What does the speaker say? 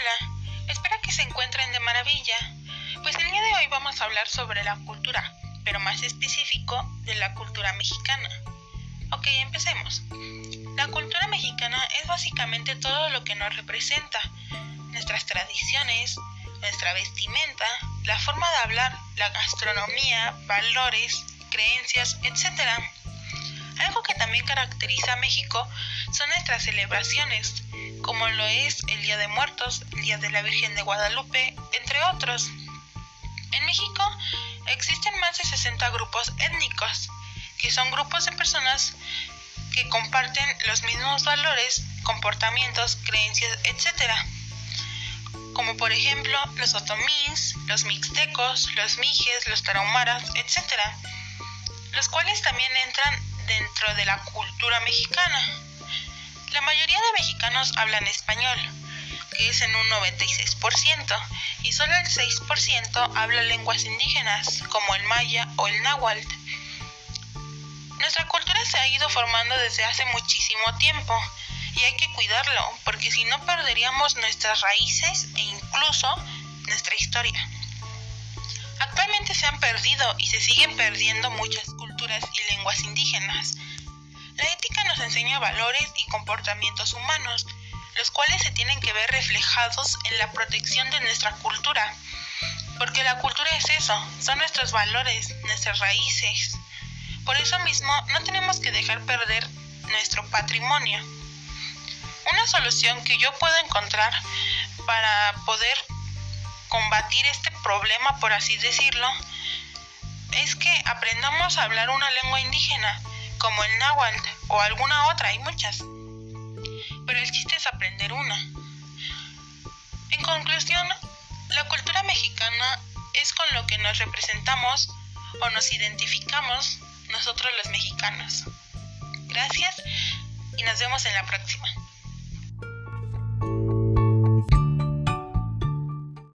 Hola, espero que se encuentren de maravilla. Pues el día de hoy vamos a hablar sobre la cultura, pero más específico de la cultura mexicana. Ok, empecemos. La cultura mexicana es básicamente todo lo que nos representa, nuestras tradiciones, nuestra vestimenta, la forma de hablar, la gastronomía, valores, creencias, etc. Algo que también caracteriza a México son nuestras celebraciones, como lo es el Día de Muertos, el Día de la Virgen de Guadalupe, entre otros. En México existen más de 60 grupos étnicos, que son grupos de personas que comparten los mismos valores, comportamientos, creencias, etc. Como por ejemplo los otomís, los mixtecos, los mijes, los tarahumaras, etc. Los cuales también entran dentro de la cultura mexicana. Mexicanos hablan español, que es en un 96%, y solo el 6% habla lenguas indígenas, como el maya o el náhuatl. Nuestra cultura se ha ido formando desde hace muchísimo tiempo y hay que cuidarlo, porque si no perderíamos nuestras raíces e incluso nuestra historia. Actualmente se han perdido y se siguen perdiendo muchas culturas y lenguas indígenas. La ética nos enseña valores y comportamientos humanos, los cuales se tienen que ver reflejados en la protección de nuestra cultura. Porque la cultura es eso, son nuestros valores, nuestras raíces. Por eso mismo no tenemos que dejar perder nuestro patrimonio. Una solución que yo puedo encontrar para poder combatir este problema, por así decirlo, es que aprendamos a hablar una lengua indígena, como el náhuatl o alguna otra, hay muchas. Pero el chiste es aprender una. En conclusión, la cultura mexicana es con lo que nos representamos o nos identificamos nosotros los mexicanos. Gracias y nos vemos en la próxima.